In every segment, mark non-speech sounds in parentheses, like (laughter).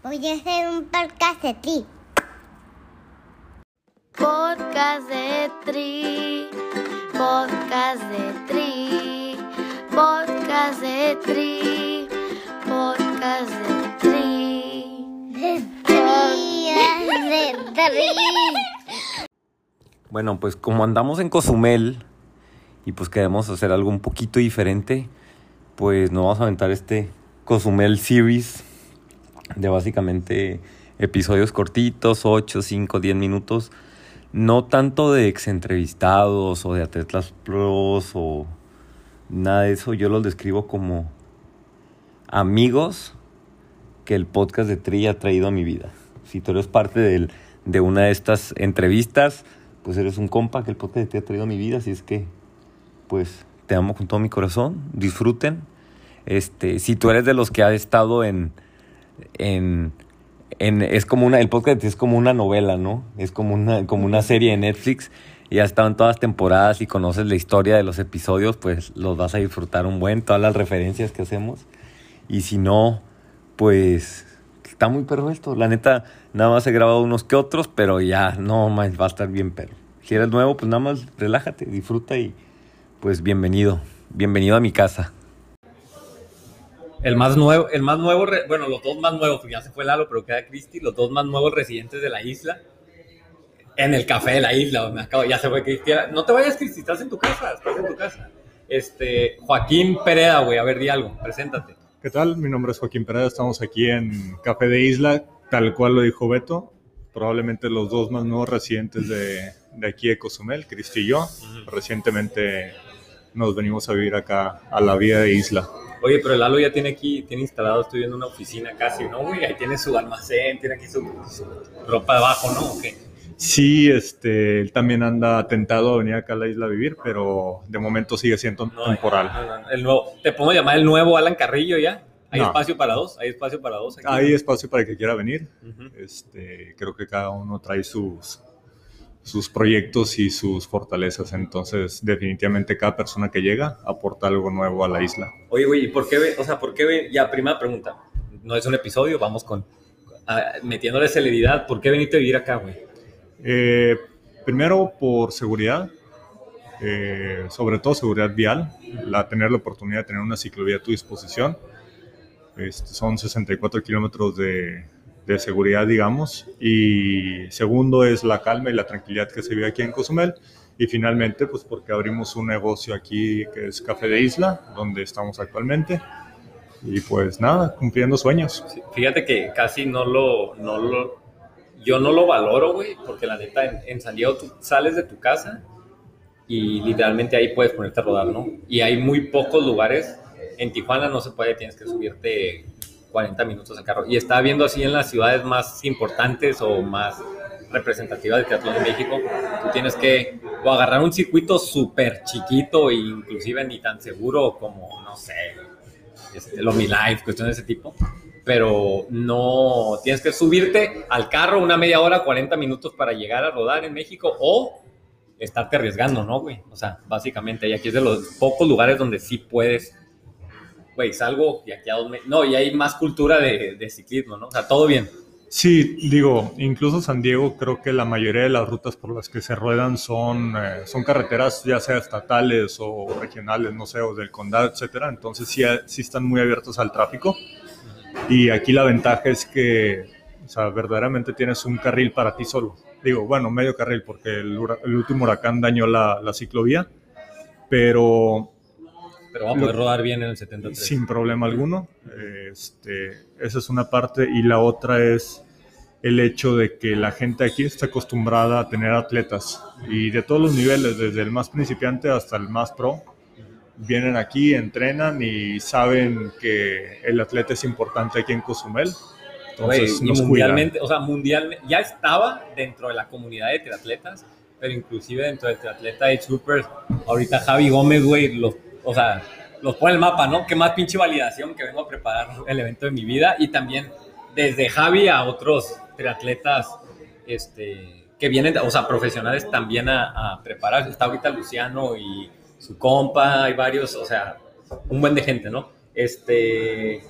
Voy a hacer un podcast de ti. Podcast de Tri, podcast de Tri, podcast de Tri, podcast de Tri. De tri, de tri. Bueno, pues como andamos en Cozumel y pues queremos hacer algo un poquito diferente, pues nos vamos a aventar este Cozumel Series de básicamente episodios cortitos, 8, 5, 10 minutos. No tanto de ex entrevistados o de atletas pros o nada de eso. Yo los describo como amigos que el podcast de Tri ha traído a mi vida. Si tú eres parte del- de una de estas entrevistas, pues eres un compa que el podcast de Tri ha traído a mi vida. Así es que, pues, te amo con todo mi corazón. Disfruten. Este, si tú eres de los que ha estado en, en, en es como una, el podcast es como una novela, ¿no? Es como una, como una serie de Netflix y ha estado en todas temporadas y conoces la historia de los episodios, pues los vas a disfrutar un buen, todas las referencias que hacemos. Y si no, pues está muy perro esto. La neta, nada más he grabado unos que otros, pero ya no más va a estar bien perro. Si eres nuevo, pues nada más relájate, disfruta y pues bienvenido. Bienvenido a mi casa. El más nuevo, el más nuevo, bueno, los dos más nuevos, ya se fue Lalo, pero queda Cristi, los dos más nuevos residentes de la isla. En el café de la isla, me acabo, ya se fue Cristi. No te vayas, Cristi, estás en tu casa, estás en tu casa. Este, Joaquín Pereda, güey, a ver, di algo, preséntate. ¿Qué tal? Mi nombre es Joaquín Pereda, estamos aquí en Café de Isla, tal cual lo dijo Beto, probablemente los dos más nuevos residentes de, de aquí de Cozumel, Cristi y yo. Recientemente nos venimos a vivir acá a la vida de Isla. Oye, pero el Lalo ya tiene aquí, tiene instalado, estoy viendo una oficina casi, ¿no, güey? Ahí tiene su almacén, tiene aquí su, su ropa debajo, ¿no? ¿O qué? Sí, este, él también anda tentado a venir acá a la isla a vivir, pero de momento sigue siendo No, temporal. no, no, no, el nuevo, ¿te podemos llamar el nuevo Alan Carrillo ya? ¿Hay espacio para dos? ¿Hay espacio para dos aquí? Hay espacio para el que quiera venir. Este, creo que cada uno trae sus, sus proyectos y sus fortalezas. Entonces, definitivamente cada persona que llega aporta algo nuevo a la isla. Oye, güey, ¿y por qué, ve- o sea, por qué, ve- ya, primera pregunta, no es un episodio, vamos con, ah, metiéndole celeridad, ¿por qué veniste a vivir acá, güey? Eh, primero, por seguridad, eh, sobre todo seguridad vial, la, tener la oportunidad de tener una ciclovía a tu disposición. Este, son 64 kilómetros de, de seguridad, digamos. Y segundo es la calma y la tranquilidad que se vive aquí en Cozumel. Y finalmente, pues porque abrimos un negocio aquí que es Café de Isla, donde estamos actualmente. Y pues nada, cumpliendo sueños. Fíjate que casi no lo, no lo, yo no lo valoro, güey, porque la neta, en, en San Diego tú sales de tu casa y literalmente ahí puedes ponerte a rodar, ¿no? Y hay muy pocos lugares, en Tijuana no se puede, tienes que subirte 40 minutos al carro. Y estaba viendo así en las ciudades más importantes o más representativas de triatlón de México, tú tienes que o agarrar un circuito súper chiquito inclusive ni tan seguro como, no sé, este, lo Mi Life, cuestiones de ese tipo. Pero no tienes que subirte al carro una media hora, 40 minutos para llegar a rodar en México o estarte arriesgando, ¿no, güey? O sea, básicamente, y aquí es de los pocos lugares donde sí puedes, güey, salgo y aquí a dos meses. No, y hay más cultura de, de ciclismo, ¿no? O sea, todo bien. Sí, digo, incluso San Diego creo que la mayoría de las rutas por las que se ruedan son, eh, son carreteras ya sea estatales o regionales, no sé, o del condado, etcétera. Entonces sí, sí están muy abiertos al tráfico. Y aquí la ventaja es que, o sea, verdaderamente tienes un carril para ti solo. Digo, bueno, medio carril porque el, el último huracán dañó la, la ciclovía, pero Pero vamos a poder rodar bien en el 73. sin problema alguno. Este, esa es una parte y la otra es el hecho de que la gente aquí está acostumbrada a tener atletas y de todos los niveles, desde el más principiante hasta el más pro, vienen aquí, entrenan y saben que el atleta es importante aquí en Cozumel. Entonces y nos cuidan. mundialmente, o sea, mundialmente, ya estaba dentro de la comunidad de triatletas, pero inclusive dentro del triatleta de Troopers, ahorita Javi Gómez, güey, los, o sea, los pone el mapa, ¿no? Qué más pinche validación que vengo a preparar el evento de mi vida y también desde Javi a otros triatletas, este, que vienen, o sea, profesionales también a, a preparar. Está ahorita Luciano y su compa, hay varios, o sea, un buen de gente, ¿no? Este,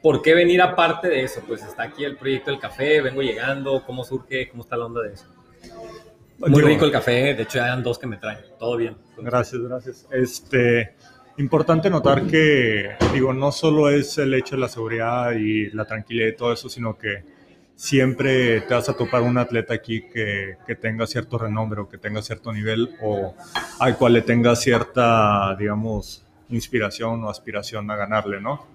¿por qué venir aparte de eso? Pues está aquí el proyecto del café, vengo llegando, ¿cómo surge? ¿Cómo está la onda de eso? Muy Digo, rico el café, de hecho ya eran dos que me traen, todo bien. Gracias, gracias. Este, importante notar que, digo, no solo es el hecho de la seguridad y la tranquilidad y todo eso, sino que siempre te vas a topar un atleta aquí que, que tenga cierto renombre o que tenga cierto nivel o al cual le tenga cierta, digamos, inspiración o aspiración a ganarle, ¿no?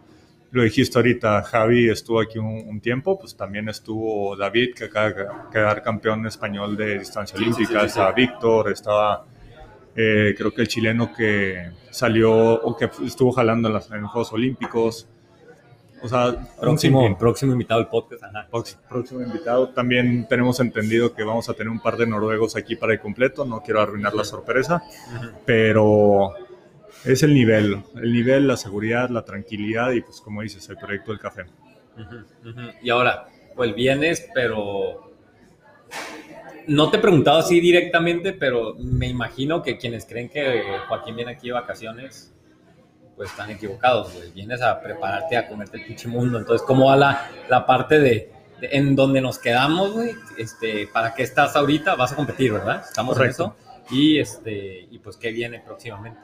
Lo dijiste ahorita, Javi estuvo aquí un, un tiempo, pues también estuvo David, que acaba de quedar campeón español de distancia Sí, sí, olímpica, sí, sí, estaba Víctor, estaba eh, creo que el chileno que salió o que estuvo jalando en, las, en los Juegos Olímpicos. O sea, Próximo, próximo invitado al podcast, ajá. Próximo invitado. También tenemos entendido que vamos a tener un par de noruegos aquí para el completo. No quiero arruinar la sorpresa, pero es el nivel, el nivel, la seguridad, la tranquilidad y pues como dices, el proyecto del café. Ujú, ujú. Y ahora, pues vienes, pero no te he preguntado así directamente, pero me imagino que quienes creen que Joaquín viene aquí de vacaciones, pues están equivocados, güey. Vienes a prepararte a comerte el pinche mundo. Entonces, ¿cómo va la, la parte de, de- en donde nos quedamos, güey? Este, ¿Para qué estás ahorita? Vas a competir, ¿verdad? Estamos Correcto. en eso. Y, este, y pues, ¿qué viene próximamente?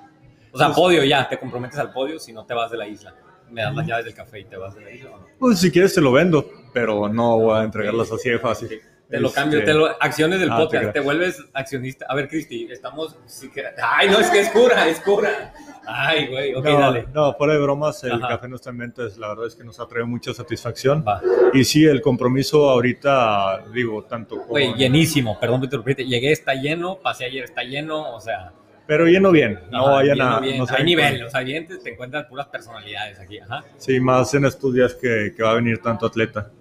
O sea, podio ya, te comprometes al podio si no te vas de la isla. Me das las llaves del café y te vas de la isla. ¿o no? Pues si quieres te lo vendo, pero no voy a entregarlas así de fácil. Te lo Este, cambio, te lo, acciones del Ah, te podcast, creo. te, vuelves accionista. A ver, Cristi, estamos. sí que- ay, no, es que es cura, es cura. Ay, güey, ok, no, dale. no, fuera de bromas, el Ajá. café nuestra mente, la verdad es que nos ha traído mucha satisfacción. Va. Y sí, el compromiso ahorita, digo, tanto con... Güey, llenísimo, perdón te repite. Llegué, está lleno, pasé ayer, está lleno, o sea. Pero lleno bien, no ajá, vayan lleno a... no Hay vayan nivel, o sea, bien te, te encuentras puras personalidades aquí, ajá. Sí, más en estos días que, que va a venir tanto atleta.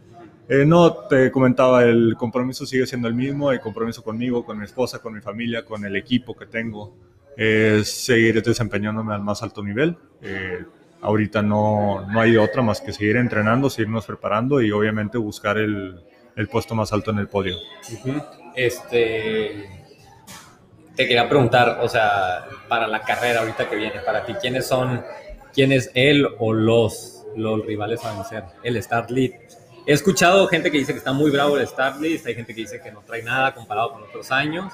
Eh, no, te comentaba, el compromiso sigue siendo el mismo, el compromiso conmigo, con mi esposa, con mi familia, con el equipo que tengo, es seguir desempeñándome al más alto nivel. Eh, ahorita no, no hay otra más que seguir entrenando, seguirnos preparando y obviamente buscar el, el puesto más alto en el podio. Este. Te quería preguntar, o sea, para la carrera ahorita que viene, para ti, ¿quiénes son, quién es él o los, los rivales a vencer? El Start Lead. He escuchado gente que dice que está muy bravo el Start Lead, hay gente que dice que no trae nada comparado con otros años.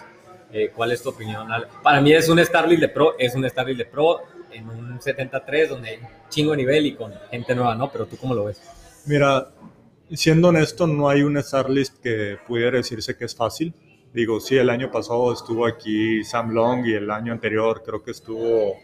Eh, ¿Cuál es tu opinión? Para mí es un Start Lead de Pro, es un Start Lead de Pro en un 73 donde hay chingo nivel y con gente nueva, ¿no? Pero tú cómo lo ves? Mira, siendo honesto, no hay un star list que pudiera decirse que es fácil. Digo, sí, el año pasado estuvo aquí Sam Long y el año anterior creo que estuvo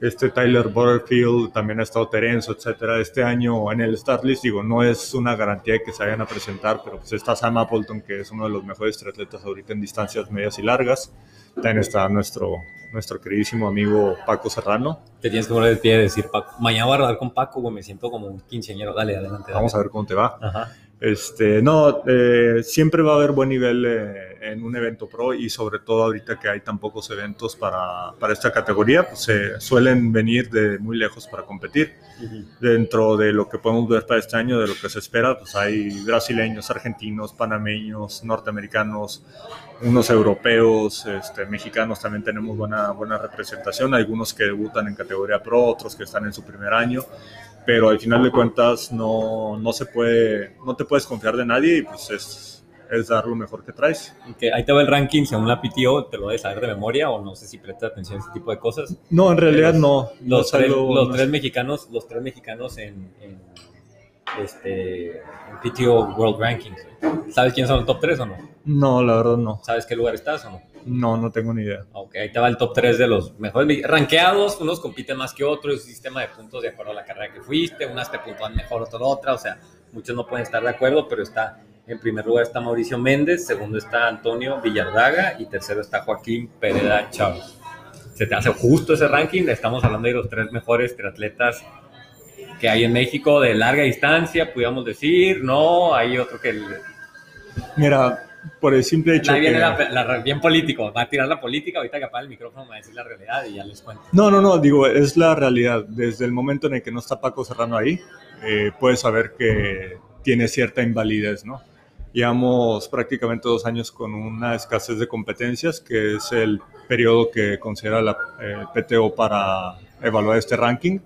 este Tyler Butterfield, también ha estado Terenzo, etcétera. Este año en el start list, digo, no es una garantía de que se vayan a presentar, pero pues está Sam Appleton, que es uno de los mejores triatletas ahorita en distancias medias y largas. También está nuestro, nuestro queridísimo amigo Paco Serrano. Te tienes que poner de pie y decir, Paco. Mañana voy a rodar con Paco, güey, me siento como un quinceañero. Dale, adelante. dale. Vamos a ver cómo te va. Ajá. Este, no, eh, siempre va a haber buen nivel eh, en un evento pro y sobre todo ahorita que hay tan pocos eventos para, para esta categoría, pues se suelen venir de muy lejos para competir. Dentro de lo que podemos ver para este año, de lo que se espera, pues hay brasileños, argentinos, panameños, norteamericanos, unos europeos, este, mexicanos también tenemos buena, buena representación, algunos que debutan en categoría pro, otros que están en su primer año. Pero al final de cuentas no, no se puede, no te puedes confiar de nadie y pues es, es dar lo mejor que traes. Que ahí te va el ranking según la PTO, te lo debes saber de memoria o no sé si prestas atención a ese tipo de cosas. No, en realidad Los- no. no Los, tres, los no- tres mexicanos, los tres mexicanos en, en, este, en PTO World Rankings. güey. ¿Sabes quiénes son el top 3 o no? No, la verdad no. ¿Sabes qué lugar estás o no? No, no tengo ni idea. Ok, ahí te va el top 3 de los mejores rankeados. Unos compiten más que otros, es un sistema de puntos de acuerdo a la carrera que fuiste. Unas te puntúan mejor, otras otra. O sea, muchos no pueden estar de acuerdo, pero está en primer lugar está Mauricio Méndez, segundo está Antonio Villardaga y tercero está Joaquín Pereda Chávez. Se te hace justo ese ranking. Estamos hablando de los tres mejores triatletas que hay en México de larga distancia, pudiéramos decir. No, hay otro que. el- Mira, por el simple hecho Ahí que... viene la- la- bien político. Va a tirar la política. Ahorita que apaga el micrófono me va a decir la realidad y ya les cuento. No, no, no, digo, es la realidad. Desde el momento en el que no está Paco Serrano ahí, eh, puedes saber que tiene cierta invalidez, ¿no? Llevamos prácticamente dos años con una escasez de competencias, que es el periodo que considera la eh, PTO para evaluar este ranking.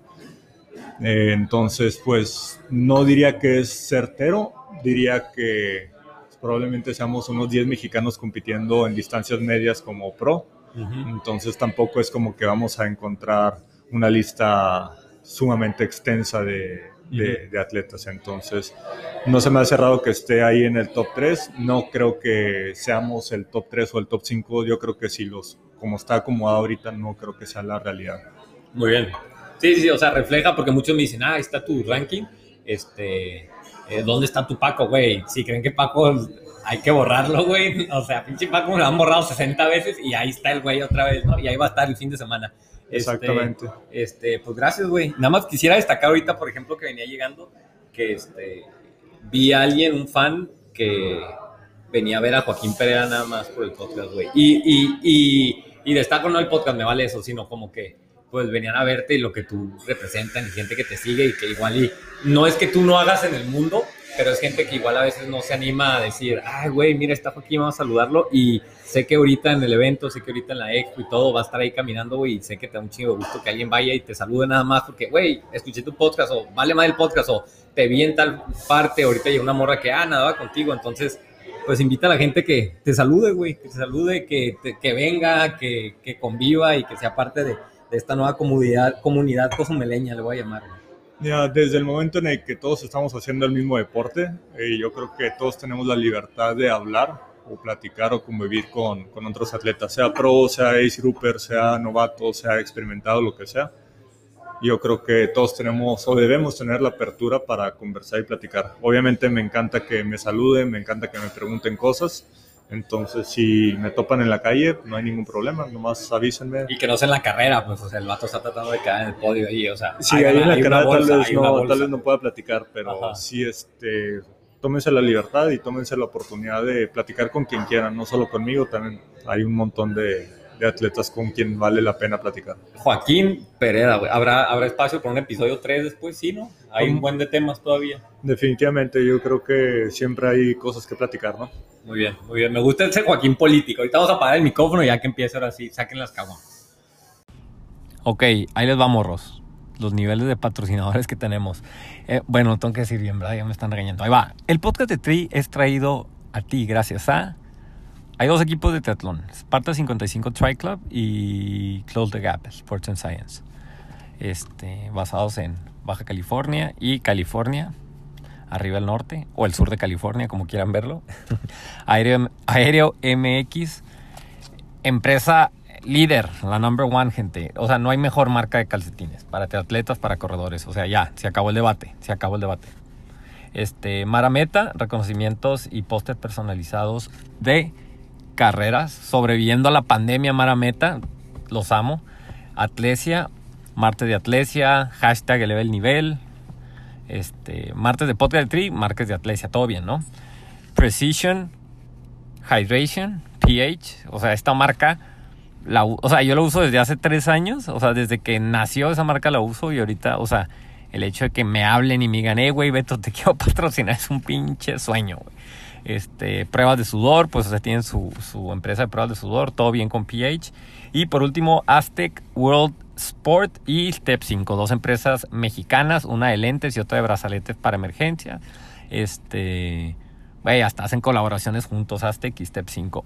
Eh, entonces, pues no diría que es certero, diría que probablemente seamos unos 10 mexicanos compitiendo en distancias medias como pro. Entonces tampoco es como que vamos a encontrar una lista sumamente extensa de, de, de, atletas. Entonces, no se me ha cerrado que esté ahí en el top 3. No creo que seamos el top 3 o el top 5. Yo creo que si los, como está acomodado ahorita, no creo que sea la realidad. Muy bien. Sí, sí, o sea, refleja porque muchos me dicen, ah, ahí está tu ranking. Este, eh, ¿dónde está tu Paco, güey? Si creen que Paco hay que borrarlo, güey. (laughs) O sea, pinche Paco me lo han borrado 60 veces y ahí está el güey otra vez, ¿no? Y ahí va a estar el fin de semana. Exactamente. Este, pues gracias, güey. Nada más quisiera destacar ahorita, por ejemplo, que venía llegando, que este, vi a alguien, un fan, que venía a ver a Joaquín Pereira nada más por el podcast, güey. Y, y, y, y destaco no el podcast, me vale eso, sino como que pues venían a verte y lo que tú representas y gente que te sigue y que igual y no es que tú no hagas en el mundo, pero es gente que igual a veces no se anima a decir, ay, güey, mira, está aquí, vamos a saludarlo. Y sé que ahorita en el evento, sé que ahorita en la expo y todo, va a estar ahí caminando, güey, y sé que te da un chingo de gusto que alguien vaya y te salude nada más porque, güey, escuché tu podcast o vale más el podcast o te vi en tal parte, ahorita hay una morra que, ah, nada, va contigo. Entonces, pues invita a la gente que te salude, güey, que te salude, que, que venga, que, que conviva y que sea parte de esta nueva comunidad, comunidad cozumeleña, le voy a llamar. Ya, desde el momento en el que todos estamos haciendo el mismo deporte, eh, yo creo que todos tenemos la libertad de hablar o platicar o convivir con, con otros atletas, sea pro, sea ace grouper, sea novato, sea experimentado, lo que sea. Yo creo que todos tenemos o debemos tener la apertura para conversar y platicar. Obviamente me encanta que me saluden, me encanta que me pregunten cosas, entonces, si me topan en la calle, no hay ningún problema, nomás avísenme. Y que no sea en la carrera, pues, o sea, el vato está tratando de quedar en el podio ahí, o sea. Sí, ahí en la carrera tal, vez no, tal vez no pueda platicar, pero Ajá. sí, este, tómense la libertad y tómense la oportunidad de platicar con quien quieran, no solo conmigo, también hay un montón de, de atletas con quien vale la pena platicar. Joaquín Pereira, güey. ¿Habrá, ¿Habrá espacio para un episodio 3 después? Sí, ¿no? Hay un buen de temas todavía. Definitivamente, yo creo que siempre hay cosas que platicar, ¿no? Muy bien, muy bien. Me gusta ese Joaquín político. Ahorita vamos a apagar el micrófono ya que empiece ahora sí. Saquen las caguas. Ok, ahí les va, morros. Los niveles de patrocinadores que tenemos. Eh, bueno, tengo que decir bien, ¿verdad? Ya me están regañando. Ahí va. El podcast de Tri es traído a ti gracias a... Hay dos equipos de triatlón. Sparta 55 Tri Club y Close the Gap, Sports and Science. Este, basados en Baja California y California arriba al norte, o el sur de California, como quieran verlo. (laughs) Aéreo, Aéreo MX, empresa líder, la number one, gente. O sea, no hay mejor marca de calcetines para atletas, para corredores. O sea, ya, se acabó el debate, se acabó el debate. Este, Marameta, reconocimientos y pósters personalizados de carreras, sobreviviendo a la pandemia Marameta, los amo. Atlesia, martes de Atlesia, hashtag eleve el nivel, este, martes de podcast de martes de Atlesia, todo bien, ¿no? Precision, Hydration, pH, o sea, esta marca, la, o sea, yo la uso desde hace tres años, o sea, desde que nació esa marca la uso y ahorita, o sea, el hecho de que me hablen y me digan, eh, güey, Beto, te (laughs) quiero patrocinar, es un pinche sueño, güey. Este, pruebas de sudor, pues sea, tienen su, empresa de pruebas de sudor, todo bien con pH. Y por último, Aztec World Sport y Step 5, dos empresas mexicanas, una de lentes y otra de brazaletes para emergencia. Este, hasta hacen colaboraciones juntos Aztec y Step 5.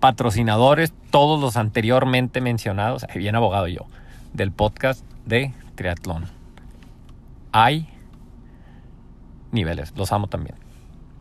Patrocinadores, todos los anteriormente mencionados, bien abogado yo, del podcast de triatlón. Hay niveles, los amo también.